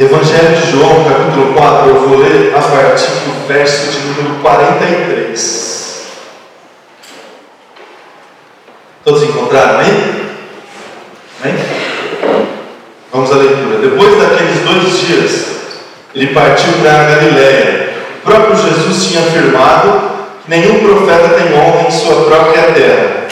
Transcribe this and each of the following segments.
Evangelho de João, capítulo 4, eu vou ler a partir do verso de número 43. Todos encontraram aí? Vamos à leitura. Depois daqueles dois dias, ele partiu para a Galiléia. O próprio Jesus tinha afirmado que nenhum profeta tem honra em sua própria terra.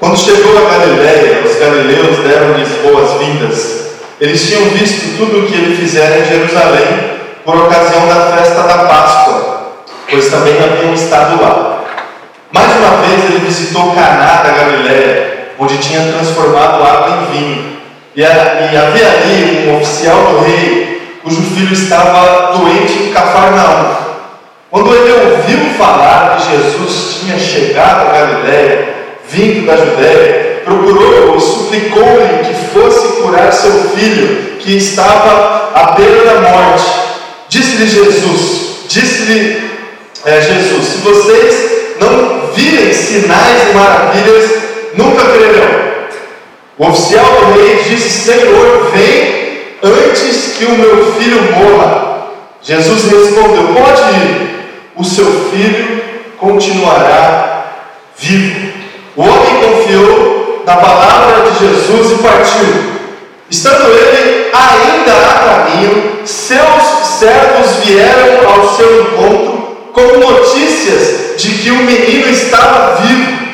Quando chegou a Galiléia, os galileus deram-lhes boas-vindas. Eles tinham visto tudo o que ele fizera em Jerusalém por ocasião da festa da Páscoa, pois também haviam estado lá. Mais uma vez ele visitou Caná da Galiléia, onde tinha transformado água em vinho. E, havia ali um oficial do rei, cujo filho estava doente em Cafarnaum. Quando ele ouviu falar que Jesus tinha chegado a Galiléia, vindo da Judéia, procurou e suplicou-lhe que fosse curar seu filho, que estava à beira da morte. Disse-lhe Jesus, disse-lhe é, Jesus, se vocês não virem sinais e maravilhas, nunca crerão. O oficial do rei disse, Senhor, vem antes que o meu filho morra. Jesus respondeu, pode ir, o seu filho continuará vivo. O homem confiou na palavra de Jesus e partiu. Estando ele ainda a caminho, seus servos vieram ao seu encontro com notícias de que o menino estava vivo.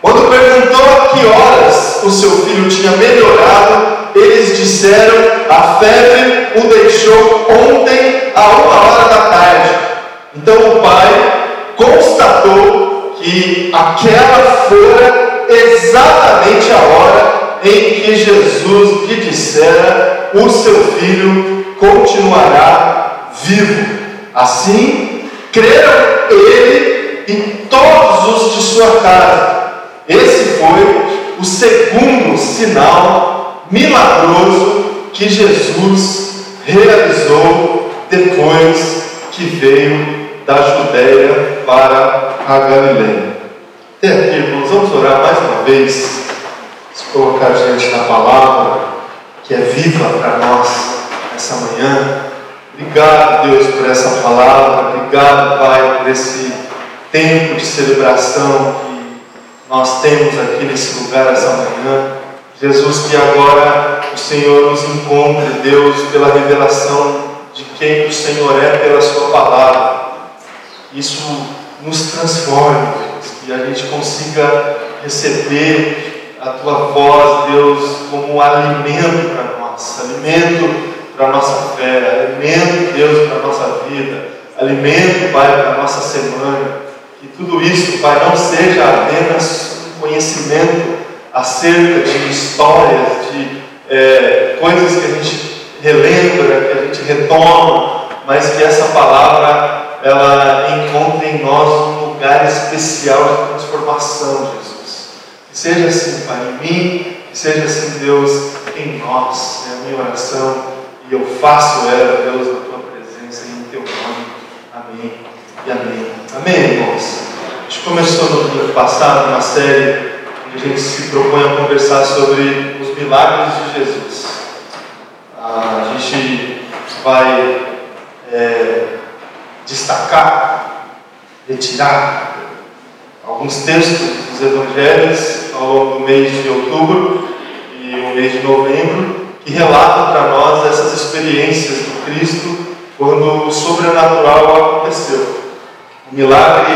Quando perguntou a que horas o seu filho tinha melhorado, eles disseram: a febre o deixou ontem a uma hora da tarde. Então o pai constatou que aquela fora exatamente a hora em que Jesus lhe dissera: O seu filho continuará vivo. Assim, creram ele e todos os de sua casa. Esse foi o segundo sinal milagroso que Jesus realizou depois que veio da Judéia para a Galileia. Até aqui, irmãos, vamos orar mais uma vez se colocar diante da palavra que é viva para nós essa manhã. Obrigado, Deus, por essa palavra. Obrigado, Pai, por esse tempo de celebração que nós temos aqui nesse lugar essa manhã. Jesus, que agora o Senhor nos encontre, Deus, pela revelação de quem o Senhor é pela Sua palavra. Isso nos transforme, que a gente consiga receber a tua voz, Deus, como um alimento para nós, alimento para a nossa fé, alimento, Deus, para a nossa vida, alimento, Pai, para a nossa semana. Que tudo isso, Pai, não seja apenas um conhecimento acerca de histórias, de é, coisas que a gente relembra, que a gente retoma, mas que essa palavra ela encontre em nós lugar especial de transformação, Jesus. Que seja assim, Pai, em mim, que seja assim, Deus, em nós. É a minha oração e eu faço ela, Deus, na tua presença e em teu nome. Amém e amém. Amém, irmãos? A gente começou no domingo passado uma série onde a gente se propõe a conversar sobre os milagres de Jesus. A gente vai é, destacar, retirar alguns textos dos evangelhos ao longo do mês de outubro e o mês de novembro, que relatam para nós essas experiências do Cristo quando o sobrenatural aconteceu. O milagre,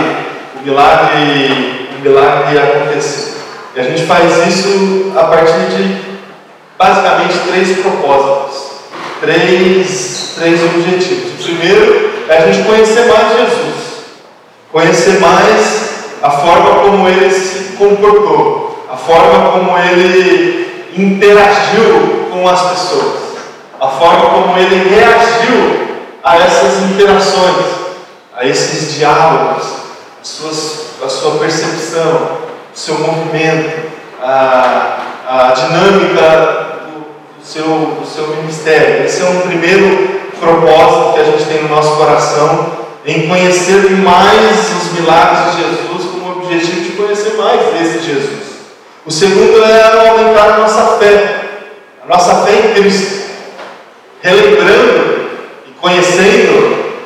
o milagre, o milagre aconteceu. E a gente faz isso a partir de basicamente três propósitos, três, três objetivos. O primeiro é a gente conhecer mais Jesus, conhecer mais a forma como ele se comportou, a forma como ele interagiu com as pessoas, a forma como ele reagiu a essas interações, a esses diálogos, a, suas, a sua percepção, o seu movimento, a, a dinâmica do, do, seu, do seu ministério. Esse é um primeiro propósito que a gente tem no nosso coração, em conhecer mais os milagres de Jesus com o objetivo de conhecer mais esse Jesus. O segundo é aumentar a nossa fé, a nossa fé em Cristo. Relembrando conhecendo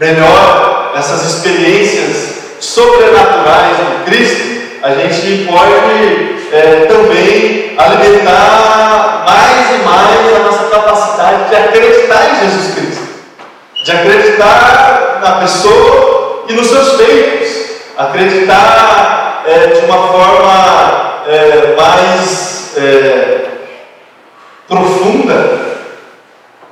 melhor essas experiências sobrenaturais do Cristo, a gente pode é, também alimentar mais e mais a nossa capacidade de acreditar em Jesus Cristo, de acreditar na pessoa e nos seus feitos, acreditar é, de uma forma é, mais é, profunda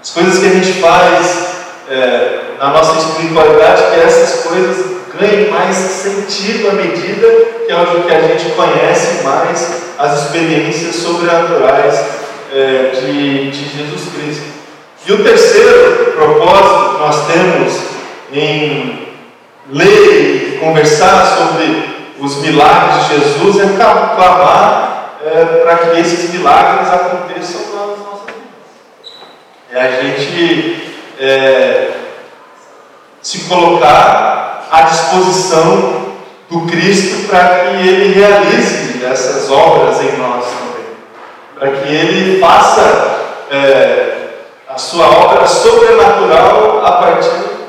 as coisas que a gente faz é, na nossa espiritualidade, que essas coisas ganhem mais sentido à medida que, é que a gente conhece mais as experiências sobrenaturais é, de, de Jesus Cristo. E o terceiro propósito que nós temos em ler e conversar sobre os milagres de Jesus é clamar é, para que esses milagres aconteçam nas nossas vidas. É a gente é, se colocar à disposição do Cristo para que Ele realize essas obras em nós também. Para que Ele faça é, a sua obra sobrenatural a partir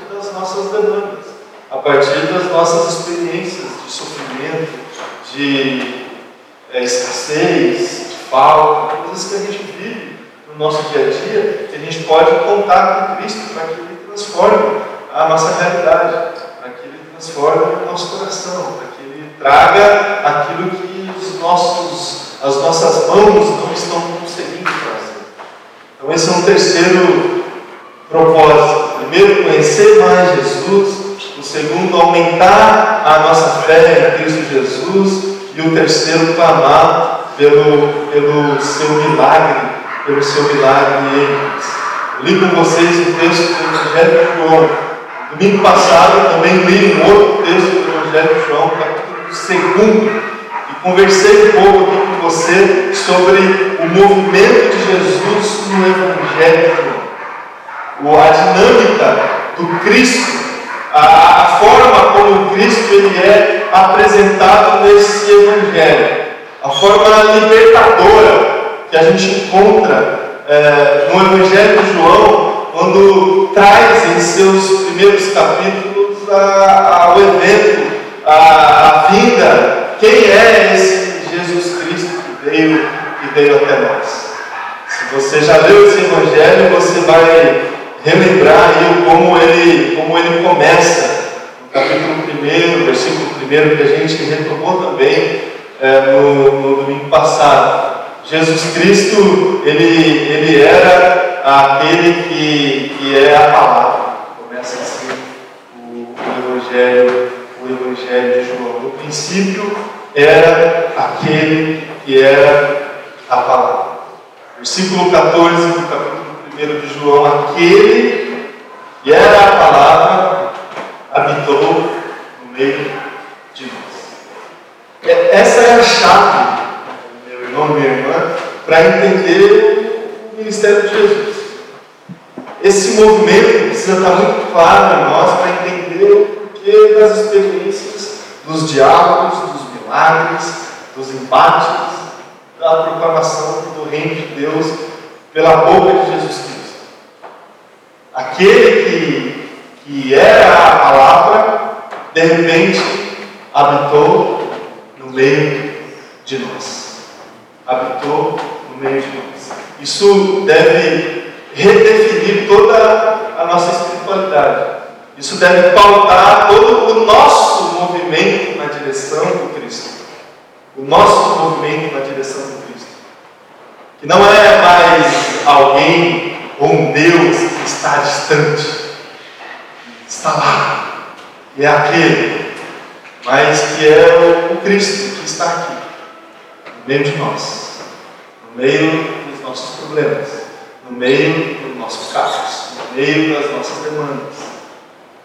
nossas demandas, a partir das nossas experiências de sofrimento, de é, escassez, de falta, coisas que a gente vive no nosso dia a dia, que a gente pode contar com Cristo para que Ele transforme a nossa realidade, para que Ele transforme o nosso coração, para que Ele traga aquilo que os nossos, as nossas mãos não estão conseguindo fazer. Então, esse é um terceiro propósito. Conhecer mais Jesus. O segundo, aumentar a nossa fé em Cristo Jesus. E o terceiro, clamar pelo, pelo seu milagre, pelo seu milagre em li com vocês o texto do Evangelho de João, Domingo passado também li um outro texto do Evangelho de João, capítulo segundo, e conversei um pouco aqui com você sobre o movimento de Jesus no Evangelho de João. A dinâmica do Cristo, a, a forma como o Cristo ele é apresentado nesse Evangelho, a forma libertadora que a gente encontra é, no Evangelho de João, quando traz em seus primeiros capítulos ao evento, a, a vinda, quem é esse Jesus Cristo que veio, que veio até nós. Se você já leu esse Evangelho, você vai relembrar aí como ele, como ele começa, no capítulo 1, versículo 1, que a gente retomou também é, no, no domingo passado. Jesus Cristo, ele, ele era aquele que, que é a palavra. Começa assim o, o, Evangelho, o Evangelho de João. No princípio era aquele que era a palavra. Versículo 14 do capítulo 1 de João, aquele que era a palavra habitou no meio de nós. É, essa é a chave, meu irmão, minha irmã, para entender o ministério de Jesus. Esse movimento precisa estar muito claro em nós para entender o porquê das experiências, dos diálogos, dos milagres, dos embates, da proclamação do reino de Deus pela boca de Jesus Cristo. Aquele que, que era a palavra, de repente habitou no meio de nós. Habitou no meio de nós. Isso deve redefinir toda a nossa espiritualidade. Isso deve pautar todo o nosso movimento na direção do Cristo. O nosso movimento na direção do Cristo. Que não é mais alguém ou um Deus que está distante. Está lá. E é aquele. Mas que é o Cristo que está aqui. No meio de nós. No meio dos nossos problemas no meio dos nossos casos, no meio das nossas demandas.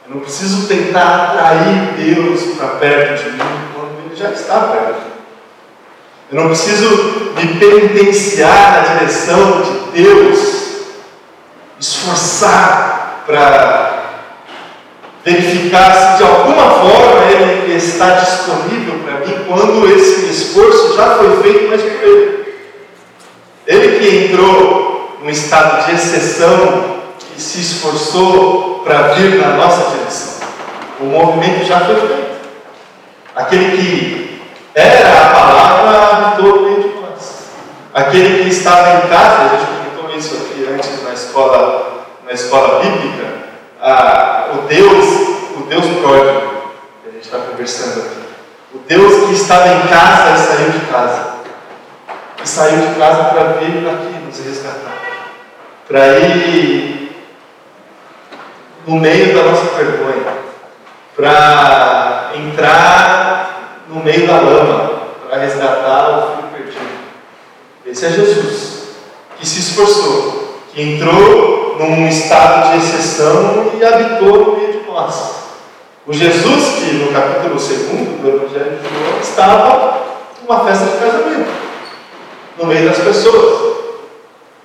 Eu não preciso tentar atrair Deus para perto de mim quando Ele já está perto de mim. Eu não preciso me penitenciar na direção de Deus, esforçar para verificar se de alguma forma Ele está disponível para mim quando esse esforço já foi feito, mas por Ele. Ele que entrou um estado de exceção que se esforçou para vir na nossa direção. O movimento já foi feito. Aquele que era a palavra habitou meio de nós. Aquele que estava em casa, a gente comentou isso aqui antes na escola, na escola bíblica, ah, o Deus, o Deus pródigo, que a gente está conversando aqui. O Deus que estava em casa e saiu de casa. E saiu de casa para vir aqui nos resgatar. Para ir no meio da nossa vergonha. Para entrar no meio da lama. Para resgatar o filho perdido. Esse é Jesus. Que se esforçou. Entrou num estado de exceção e habitou no meio de nós. O Jesus que no capítulo 2 do Evangelho de João estava numa festa de casamento, no meio das pessoas,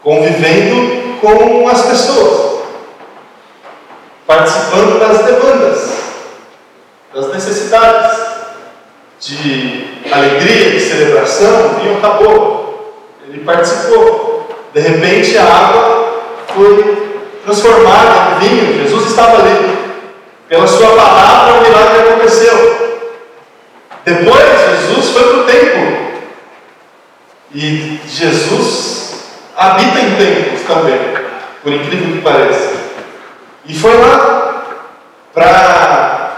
convivendo com as pessoas, participando das demandas, das necessidades, de alegria, de celebração, vinho acabou. Ele participou. De repente a água foi transformada em vinho, Jesus estava ali. Pela sua palavra, o milagre aconteceu. Depois, Jesus foi para o templo. E Jesus habita em templos também, por incrível que pareça. E foi lá para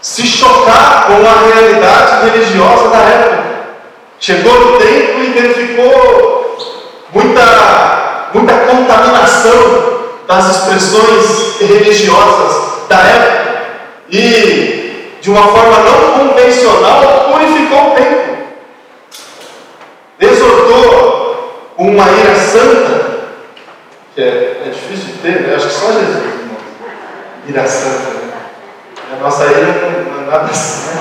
se chocar com a realidade religiosa da época. Chegou no templo e verificou muita, muita contaminação das expressões religiosas da época e, de uma forma não convencional, purificou o templo. Exortou uma ira santa, que é, é difícil de ter, né? acho que só Jesus. Ira santa. Né? A nossa ira não, não é nada assim.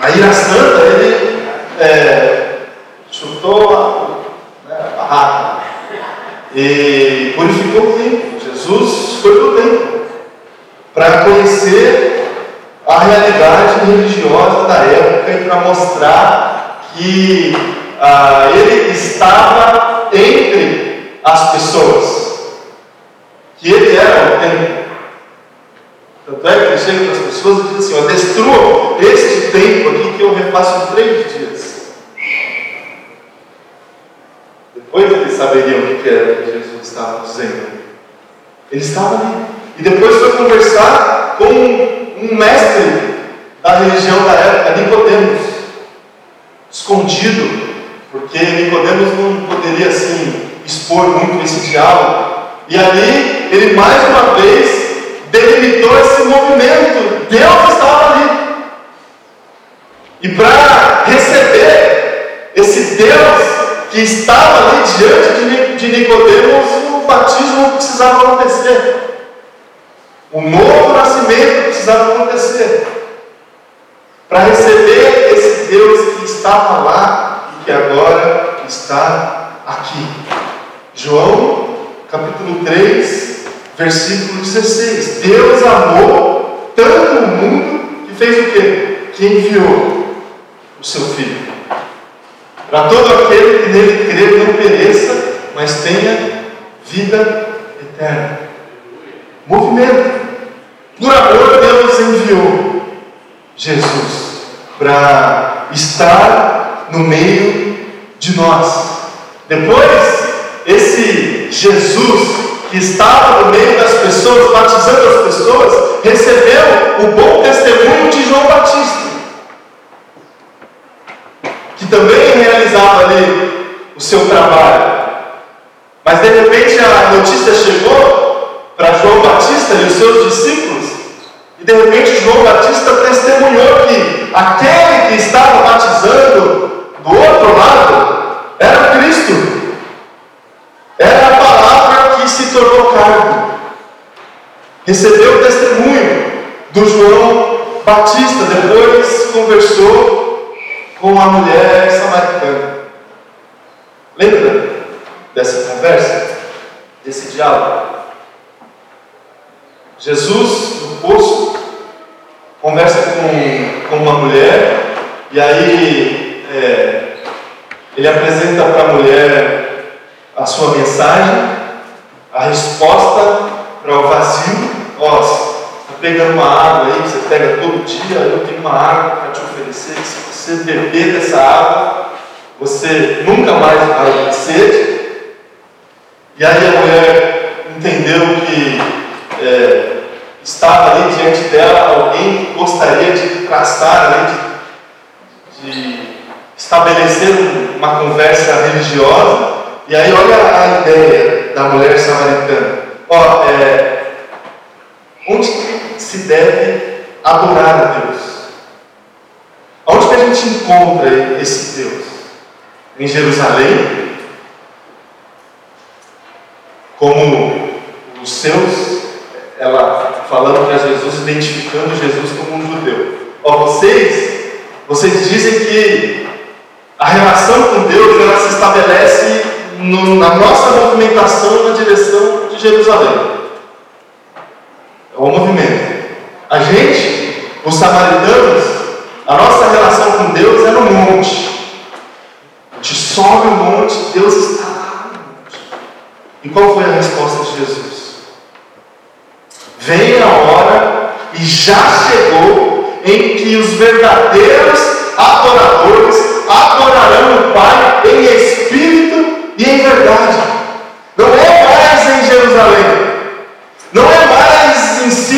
A ira santa, ele é, chutou a, né, a barraca e purificou o templo. Jesus foi para o templo para conhecer a realidade religiosa da época e para mostrar que ah, ele estava entre as pessoas, que ele era o templo. Tanto é que ele chega para as pessoas e diz assim: destrua este templo aqui que eu refaço em três dias. Depois eles saberiam o que era que Jesus estava dizendo. Ele estava ali. E depois foi conversar com um mestre da religião da época, Nicodemos, escondido, porque Nicodemos não poderia assim expor muito esse diálogo. E ali ele mais uma vez delimitou esse movimento. Deus estava ali. E para receber esse Deus que estava ali diante de Nicodemos, o batismo precisava acontecer. O novo nascimento precisava acontecer para receber esse Deus que estava lá e que agora está aqui. João, capítulo 3, versículo 16. Deus amou tanto o mundo que fez o quê? Que enviou o seu Filho. Para todo aquele que nele crê não pereça, mas tenha vida eterna. Movimento. Por amor, Deus enviou Jesus para estar no meio de nós. Depois, esse Jesus que estava no meio das pessoas, batizando as pessoas, recebeu o bom testemunho de João Batista, também realizava ali o seu trabalho. Mas de repente a notícia chegou para João Batista e os seus discípulos e de repente João Batista testemunhou que aquele que estava batizando do outro lado era Cristo. Era a palavra que se tornou carne. Recebeu o testemunho do João Batista, depois conversou com a mulher samaritana. Lembra dessa conversa? Desse diálogo? Jesus, no poço, conversa com, com uma mulher, e aí é, ele apresenta para a mulher a sua mensagem, a resposta para o vazio. Ó, pegando uma água aí, você pega todo dia, eu tenho uma água para te oferecer, que se você beber dessa água, você nunca mais vai ter sede. E aí a mulher entendeu que é, estava ali diante dela alguém que gostaria de traçar, ali, de, de estabelecer uma conversa religiosa. E aí olha a ideia da mulher samaritana. Ó, é, onde se deve adorar a Deus? Onde que a gente encontra esse Deus? Em Jerusalém? Como os seus, ela falando para Jesus, identificando Jesus como um judeu. Ó, vocês, vocês dizem que a relação com Deus ela se estabelece no, na nossa movimentação na direção de Jerusalém. É o movimento. A gente, os samaritanos, a nossa relação com Deus é no monte. A gente sobe o monte, Deus está lá no monte. E qual foi a resposta de Jesus? Vem a hora e já chegou em que os verdadeiros adoradores adorarão o Pai em espírito e em verdade. Não é mais em Jerusalém. Não é mais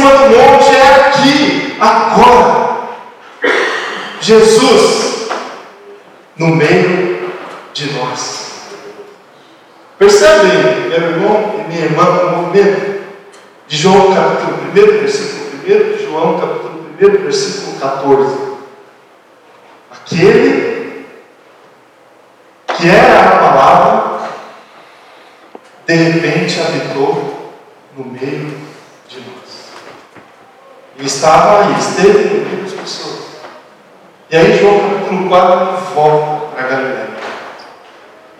cima do monte, é aqui, agora. Jesus no meio de nós. Percebem, meu irmão e minha irmã, o movimento de João capítulo 1, versículo 1, João capítulo 1, versículo 14. Aquele que era a palavra, de repente habitou no meio. E estava aí, esteve no meio das pessoas. E aí João capítulo 4 volta para Galiléia.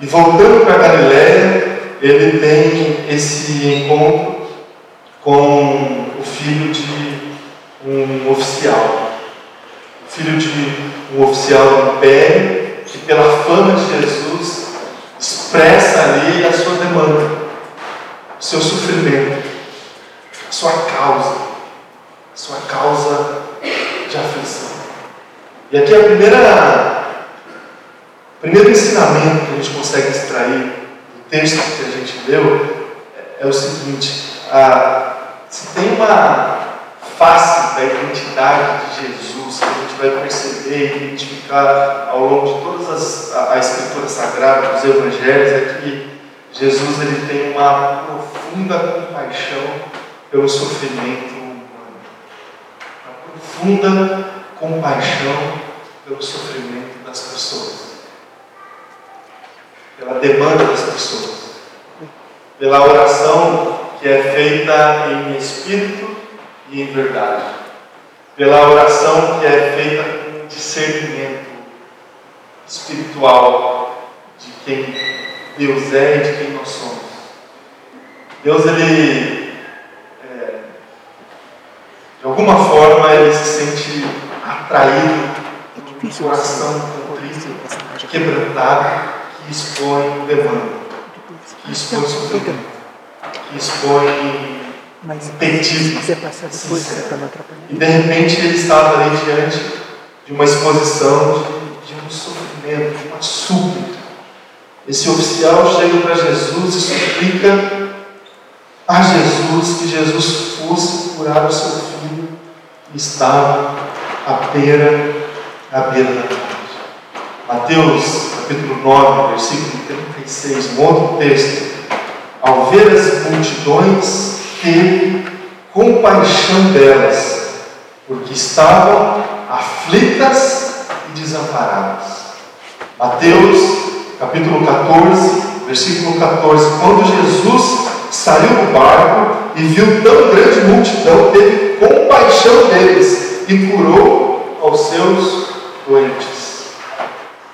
E voltando para Galiléia, ele tem esse encontro com o filho de um oficial. O filho de um oficial do império, que pela fama de Jesus expressa ali a sua demanda, o seu sofrimento, a sua causa, sua causa de aflição. E aqui a primeira, o primeiro ensinamento que a gente consegue extrair do texto que a gente leu é o seguinte: a, se tem uma face da identidade de Jesus que a gente vai perceber e identificar ao longo de todas as a, a escritura sagrada, dos evangelhos, é que Jesus ele tem uma profunda compaixão pelo sofrimento profunda compaixão pelo sofrimento das pessoas, pela demanda das pessoas, pela oração que é feita em espírito e em verdade, pela oração que é feita com discernimento espiritual de quem Deus é e de quem nós somos. Deus, ele, de alguma forma, ele se sente atraído por um coração contrito, quebrantado, que expõe demanda, que expõe sofrimento, que expõe Mas passar depois, sincero. E de repente ele estava ali diante de uma exposição de, de um sofrimento, de uma súplica. Esse oficial chega para Jesus e suplica a Jesus que Jesus fosse curar o seu filho estava à beira, à beira da morte. Mateus capítulo 9, versículo 36, um outro texto. Ao ver as multidões, teve compaixão delas, porque estavam aflitas e desamparadas. Mateus capítulo 14, versículo 14. Quando Jesus saiu do barco e viu tão grande multidão, teve compaixão deles e curou aos seus doentes.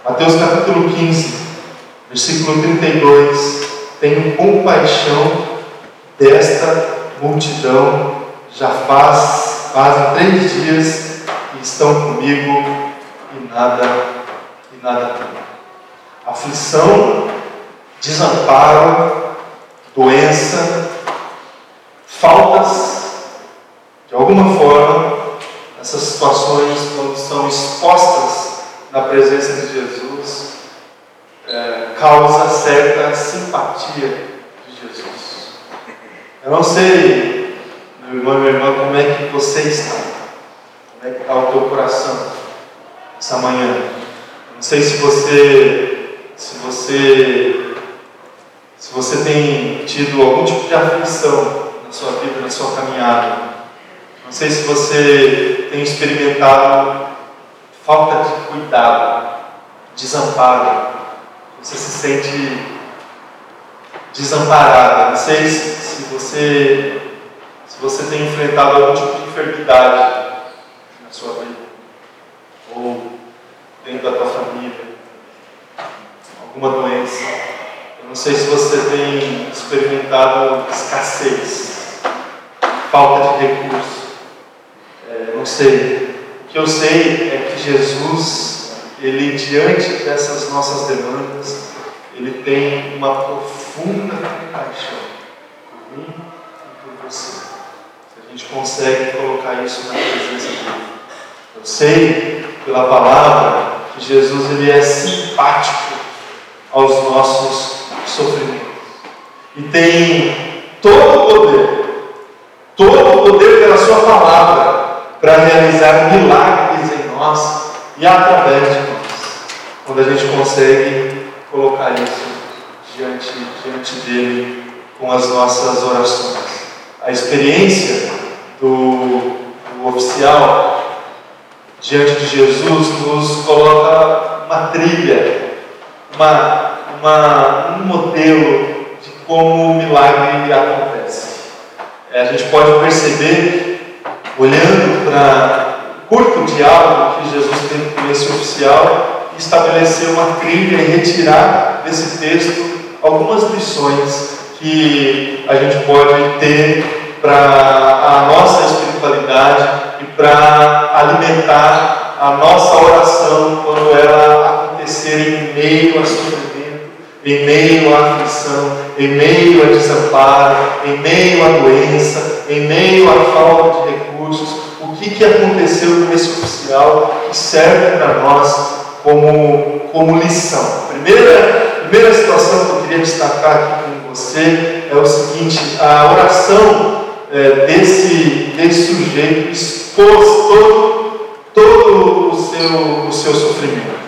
Mateus capítulo 15, versículo 32. Tenho compaixão desta multidão, já faz, fazem três dias que estão comigo e nada, e nada tem. Aflição, desamparo, doença, faltas, de alguma forma, essas situações, quando são expostas na presença de Jesus, é, causa certa simpatia de Jesus. Eu não sei, meu irmão e minha irmã, como é que você está, como é que está o teu coração essa manhã. Não sei se você, se você, se você tem tido algum tipo de aflição na sua vida, na sua caminhada. Não sei se você tem experimentado falta de cuidado, desamparo. Você se sente desamparada. Não sei se, você se você tem enfrentado algum tipo de enfermidade na sua vida ou dentro da tua família, alguma doença. Não sei se você tem experimentado escassez falta de recurso. É, não sei. O que eu sei é que Jesus, ele diante dessas nossas demandas, ele tem uma profunda compaixão por mim e por você. Se a gente consegue colocar isso na presença dele. Eu sei pela palavra que Jesus ele é simpático aos nossos e tem todo o poder todo o poder pela Sua palavra para realizar milagres em nós e através de nós. Quando a gente consegue colocar isso diante, diante dele com as nossas orações. A experiência do, do oficial diante de Jesus nos coloca uma trilha, uma, uma, um modelo de como o milagre acontece. É, a gente pode perceber, olhando para o curto diálogo que Jesus teve com esse oficial, estabelecer uma trilha e retirar desse texto algumas lições que a gente pode ter para a nossa espiritualidade e para alimentar a nossa oração quando ela acontecer em meio a sofrimento em meio à aflição, em meio a desamparo, em meio à doença, em meio à falta de recursos, o que, que aconteceu com esse oficial que serve para nós como, como lição. Primeira, primeira situação que eu queria destacar aqui com você é o seguinte: a oração é, desse, desse sujeito expôs todo, todo o, seu, o seu sofrimento.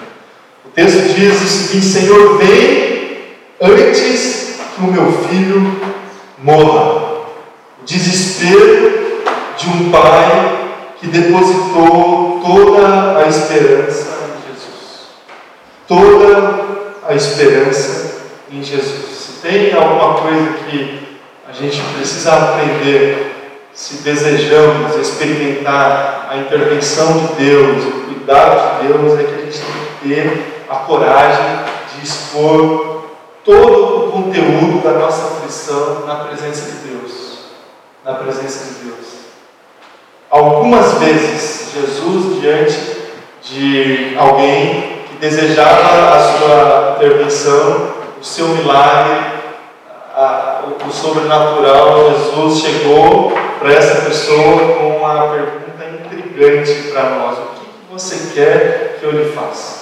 O texto diz o seguinte: Senhor, vem antes que o meu filho morra. O desespero de um pai que depositou toda a esperança em Jesus. Toda a esperança em Jesus. Se tem alguma coisa que a gente precisa aprender, se desejamos experimentar a intervenção de Deus, o cuidado de Deus, é que a gente tem que ter a coragem de expor todo o conteúdo da nossa aflição na presença de Deus. Na presença de Deus. Algumas vezes, Jesus, diante de alguém que desejava a sua intervenção, o seu milagre, a, o, o sobrenatural, Jesus chegou para essa pessoa com uma pergunta intrigante para nós: O que você quer que eu lhe faça?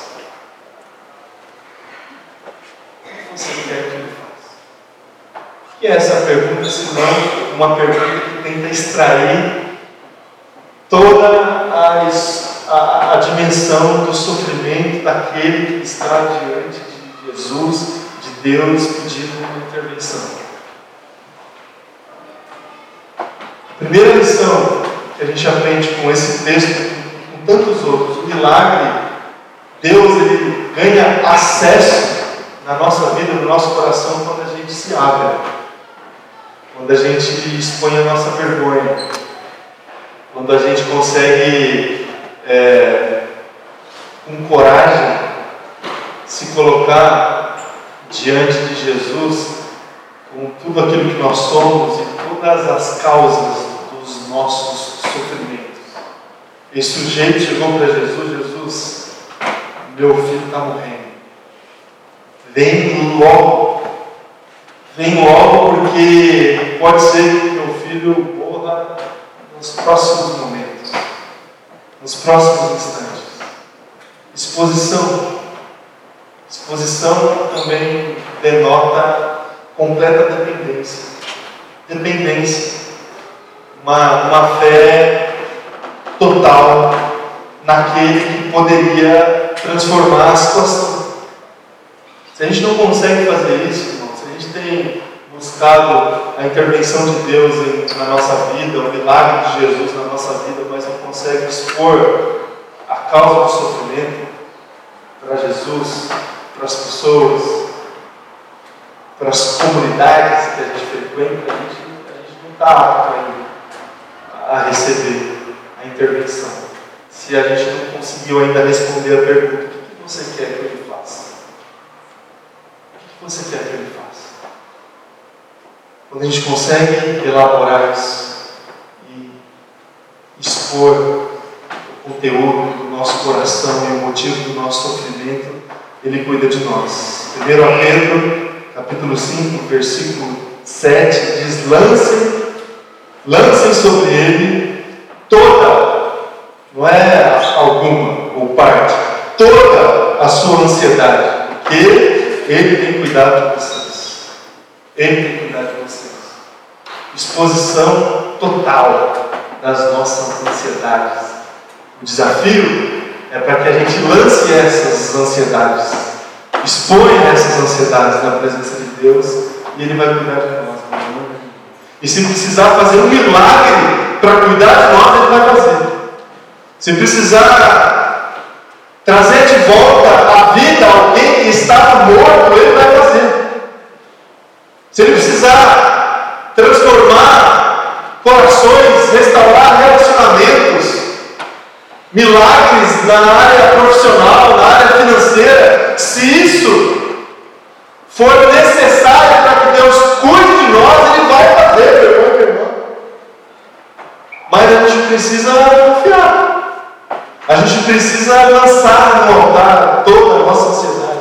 Você quer que ele faça? E essa pergunta, senão uma pergunta que tenta extrair toda a, a, dimensão do sofrimento daquele que está diante de Jesus, de Deus, pedindo uma intervenção. Primeira lição que a gente aprende com esse texto, com tantos outros, o milagre, Deus ele ganha acesso na nossa vida, no nosso coração, quando a gente se abre, quando a gente expõe a nossa vergonha, quando a gente consegue, é, com coragem, se colocar diante de Jesus com tudo aquilo que nós somos e todas as causas dos nossos sofrimentos. Esse sujeito chegou para Jesus: Jesus, meu filho está morrendo. Vem logo. Vem logo porque pode ser que meu filho morra nos próximos momentos, nos próximos instantes. Exposição. Exposição também denota completa dependência. Dependência. Uma, uma fé total naquele que poderia transformar a situação. Se a gente não consegue fazer isso, irmão, se a gente tem buscado a intervenção de Deus em, na nossa vida, o milagre de Jesus na nossa vida, mas não consegue expor a causa do sofrimento para Jesus, para as pessoas, para as comunidades que a gente frequenta, a gente, a gente não está apto ainda a receber a intervenção. Se a gente não conseguiu ainda responder a pergunta, o que você quer que que você quer que ele faça? Quando a gente consegue elaborar isso e expor o conteúdo do nosso coração e o motivo do nosso sofrimento, Ele cuida de nós. 1 Pedro, capítulo 5, versículo 7, diz: Lancem, lancem sobre Ele toda, não é alguma ou parte, toda a sua ansiedade, porque Ele tem cuidado de vocês. Ele tem cuidado de vocês. Exposição total das nossas ansiedades. O desafio é para que a gente lance essas ansiedades, exponha essas ansiedades na presença de Deus e Ele vai cuidar de nós. E se precisar fazer um milagre para cuidar de nós, Ele vai fazer. Se precisar trazer de volta corações, restaurar relacionamentos, milagres na área profissional, na área financeira, se isso for necessário para que Deus cuide de nós, Ele vai fazer, meu irmão e irmã. Mas a gente precisa confiar. A gente precisa lançar no altar toda a nossa ansiedade.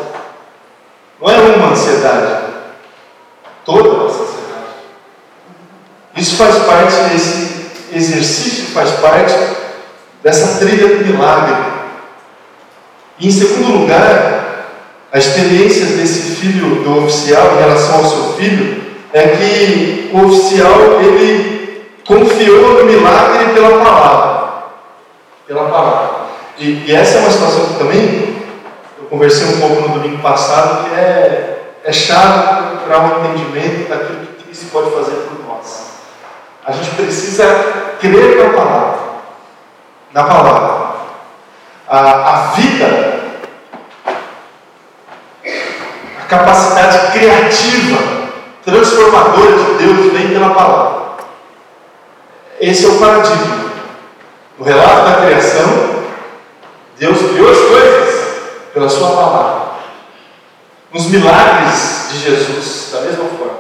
Não é uma ansiedade toda a nossa sociedade. Isso faz parte desse exercício, faz parte dessa trilha do milagre. E em segundo lugar, a experiência desse filho do oficial em relação ao seu filho é que o oficial ele confiou no milagre pela palavra. Pela palavra. E, e essa é uma situação que também eu conversei um pouco no domingo passado, que é, é chave para um entendimento daquilo que Cristo pode fazer por. A gente precisa crer na palavra. Na palavra. A, a vida, a capacidade criativa, transformadora de Deus vem pela palavra. Esse é o paradigma. No relato da criação, Deus criou as coisas pela Sua palavra. Nos milagres de Jesus, da mesma forma,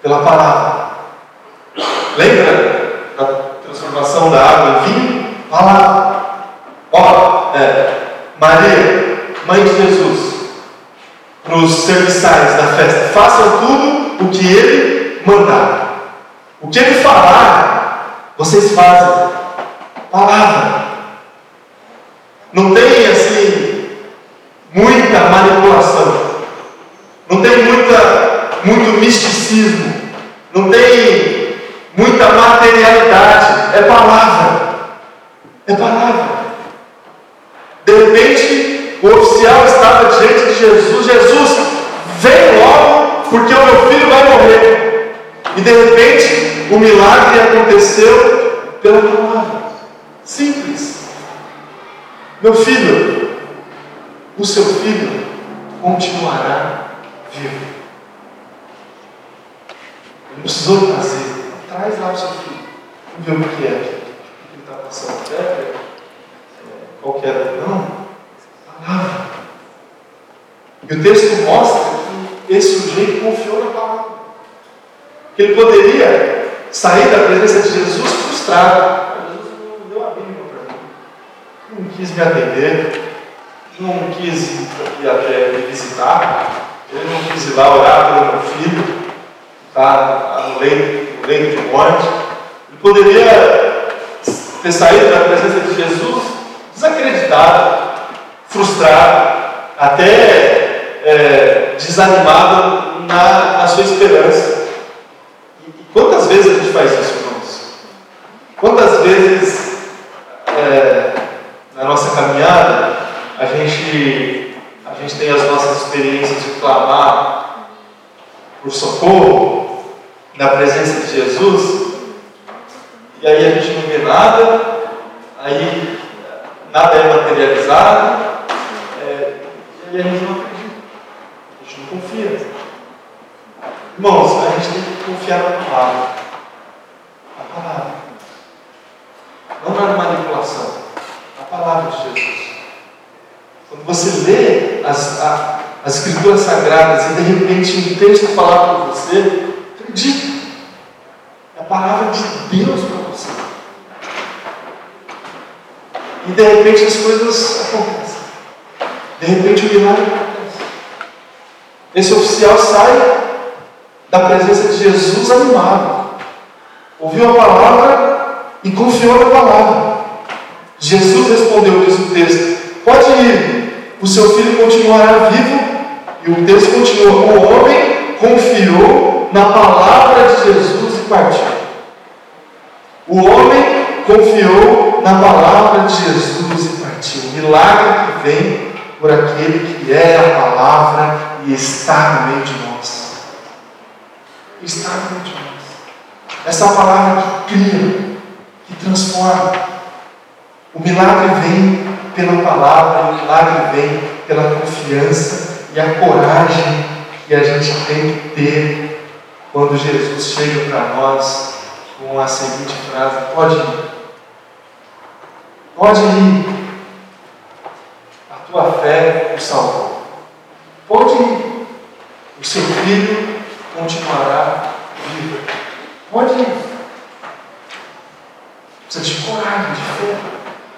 pela palavra. Lembra da transformação da água em vinho? Palavra. Ó, é, Maria, mãe de Jesus, para os serviçais da festa, façam tudo o que ele mandar. O que ele falar, vocês fazem. Palavra. Não tem assim muita manipulação. Não tem muita, muito misticismo. Não tem muita materialidade. É palavra. É palavra. De repente, o oficial estava diante de Jesus. Jesus, vem logo, porque o meu filho vai morrer. E de repente, o milagre aconteceu pela palavra. Simples. Meu filho, o seu filho continuará vivo. Não precisou trazer. Traz lá o seu filho. Ver o que é. O que ele está passando. É, qual que era? Não. Palavra. E o texto mostra que esse sujeito confiou na palavra. Que ele poderia sair da presença de Jesus frustrado. Jesus não deu a mínima para mim. Não quis me atender. Não quis ir até me visitar. Ele não quis ir lá orar pelo meu filho, está no leito de morte. Ele poderia ter saído da presença de Jesus desacreditado, frustrado, até é, desanimado na, na sua esperança. E quantas vezes a gente faz isso, irmãos? Quantas vezes é, na nossa caminhada a gente, a gente tem as nossas experiências de clamar por socorro na presença de Jesus e aí a gente não vê nada, aí nada é materializado, é, e aí a gente não acredita, a gente não confia. Irmãos, a gente tem que confiar na palavra. A palavra. Não na manipulação. A palavra de Jesus. Quando você lê as, a, as escrituras sagradas e de repente um texto falar para você, acredite. É a palavra de Deus para você. E de repente as coisas acontecem. De repente o milagre acontece. Esse oficial sai da presença de Jesus animado. Ouviu a palavra e confiou na palavra. Jesus respondeu, diz o texto: Pode ir, o seu filho continuará vivo. E o texto continua: O homem confiou na palavra de Jesus e partiu. O homem confiou na palavra de Jesus e partiu. O milagre que vem por aquele que é a palavra e está no meio de nós. Está no meio de nós. Essa palavra que cria, que transforma. O milagre vem pela palavra, o milagre vem pela confiança e a coragem que a gente tem que ter quando Jesus chega para nós com a seguinte frase: Pode ir. Pode ir. A tua fé o salvou. Pode ir. O seu filho continuará vivo. Pode ir. Precisa de coragem, de fé,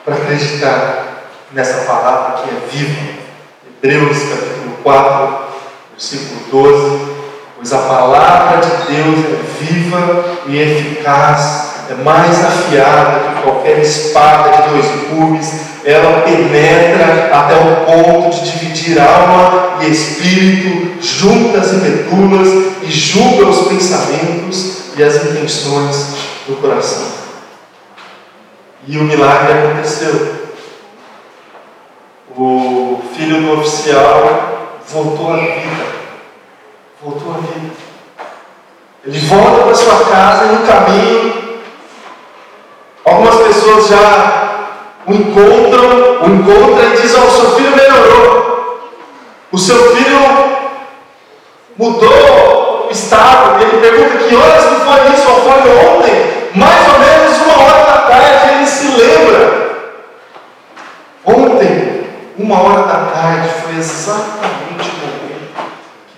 para acreditar nessa palavra que é viva. Hebreus capítulo 4, versículo 12. Pois a palavra de Deus é viva e eficaz, é mais afiada que qualquer espada de dois gumes, ela penetra até o ponto de dividir alma e espírito, juntas e medulas, e julga os pensamentos e as intenções do coração. E o milagre aconteceu. O filho do oficial voltou à vida voltou à vida. Ele volta para sua casa e no caminho, algumas pessoas já o encontram, o encontram e dizem: oh, o seu filho melhorou. O seu filho mudou o estado. Ele pergunta que horas que foi isso? Ou foi ontem? Mais ou menos uma hora da tarde ele se lembra. Ontem, uma hora da tarde, foi exatamente o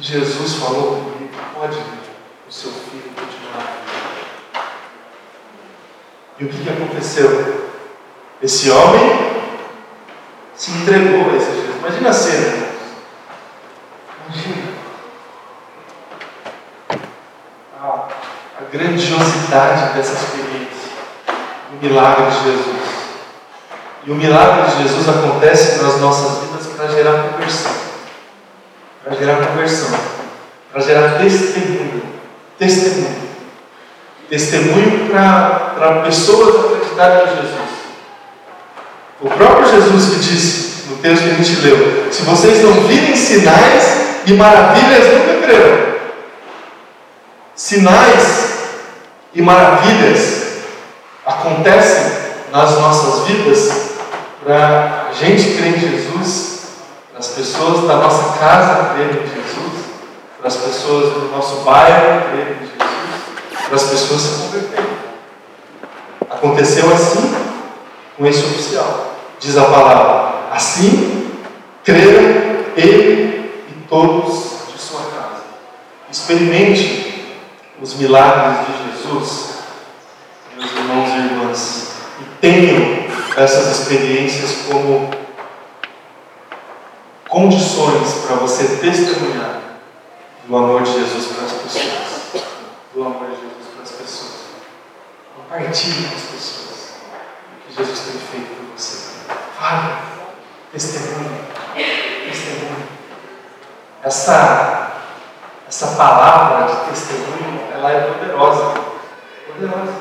Jesus falou comigo: pode o seu filho continuar. E o que, aconteceu? Esse homem se entregou a esse Jesus. Imagina a cena. Imagina. A, a grandiosidade dessa experiência. O milagre de Jesus. E o milagre de Jesus acontece nas nossas vidas para gerar para gerar conversão, para gerar testemunho. Testemunho. Testemunho para pessoas acreditarem em Jesus. O próprio Jesus que disse no texto que a gente leu: Se vocês não virem sinais e maravilhas, nunca crerão. Sinais e maravilhas acontecem nas nossas vidas para a gente crer em Jesus as pessoas da nossa casa crerem em Jesus, para as pessoas do nosso bairro crerem em Jesus, para as pessoas se converterem. Aconteceu assim com esse oficial. Diz a palavra: assim creram ele e todos de sua casa. Experimente os milagres de Jesus, meus irmãos e irmãs, e tenham essas experiências como condições para você testemunhar do amor de Jesus para as pessoas. Do amor de Jesus para as pessoas. Compartilhe. Com as pessoas o que Jesus tem feito por você. Fale. Testemunhe. Testemunhe. Essa, essa palavra de testemunho, ela é poderosa. Poderosa.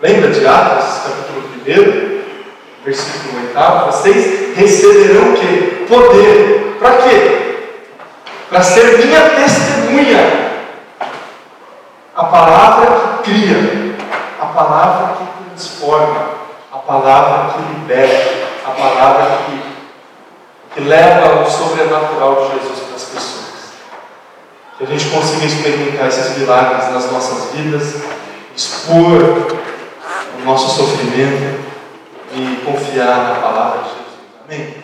Lembra de Atos, capítulo 1, versículo 8? Vocês receberão o quê? Poder. Para quê? Para ser minha testemunha. A palavra que cria, a palavra que transforma, a palavra que liberta, a palavra que, que leva o sobrenatural de Jesus para as pessoas. Que a gente consiga experimentar esses milagres nas nossas vidas, expor o nosso sofrimento e confiar na palavra de Jesus. Amém?